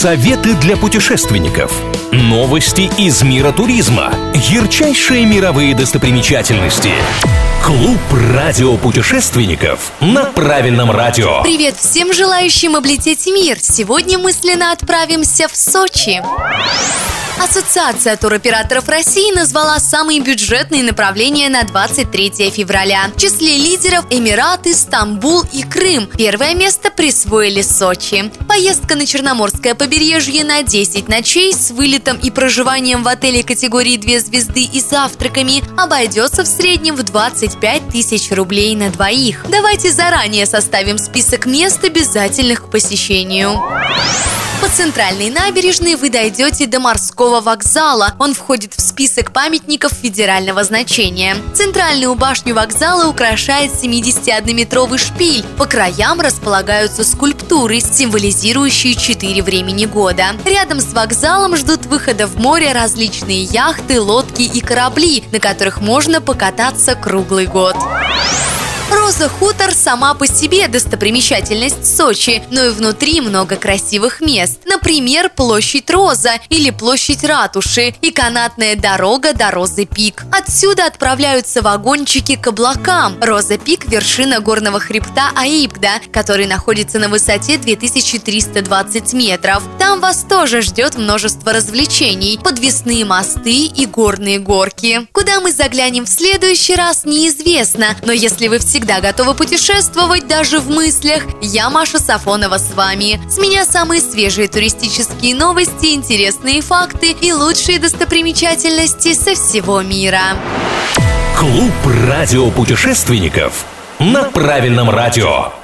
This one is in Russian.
Советы для путешественников. Новости из мира туризма. Ярчайшие мировые достопримечательности. Клуб радиопутешественников на правильном радио. Привет всем желающим облететь мир. Сегодня мысленно отправимся в Сочи. Ассоциация туроператоров России назвала самые бюджетные направления на 23 февраля. В числе лидеров Эмираты, Стамбул и Крым. Первое место присвоили Сочи. Поездка на Черноморское побережье на 10 ночей с вылетом и проживанием в отеле категории 2 звезды и завтраками обойдется в среднем в 25 тысяч рублей на двоих. Давайте заранее составим список мест, обязательных к посещению. Центральной набережной вы дойдете до морского вокзала. Он входит в список памятников федерального значения. Центральную башню вокзала украшает 71-метровый шпиль. По краям располагаются скульптуры, символизирующие четыре времени года. Рядом с вокзалом ждут выхода в море различные яхты, лодки и корабли, на которых можно покататься круглый год. Роза Хутор сама по себе достопримечательность Сочи, но и внутри много красивых мест. Например, площадь Роза или площадь Ратуши и канатная дорога до Розы Пик. Отсюда отправляются вагончики к облакам. Роза Пик – вершина горного хребта Аибда, который находится на высоте 2320 метров. Там вас тоже ждет множество развлечений, подвесные мосты и горные горки. Куда мы заглянем в следующий раз, неизвестно, но если вы всегда всегда готова путешествовать даже в мыслях. Я Маша Сафонова с вами. С меня самые свежие туристические новости, интересные факты и лучшие достопримечательности со всего мира. Клуб радиопутешественников на правильном радио.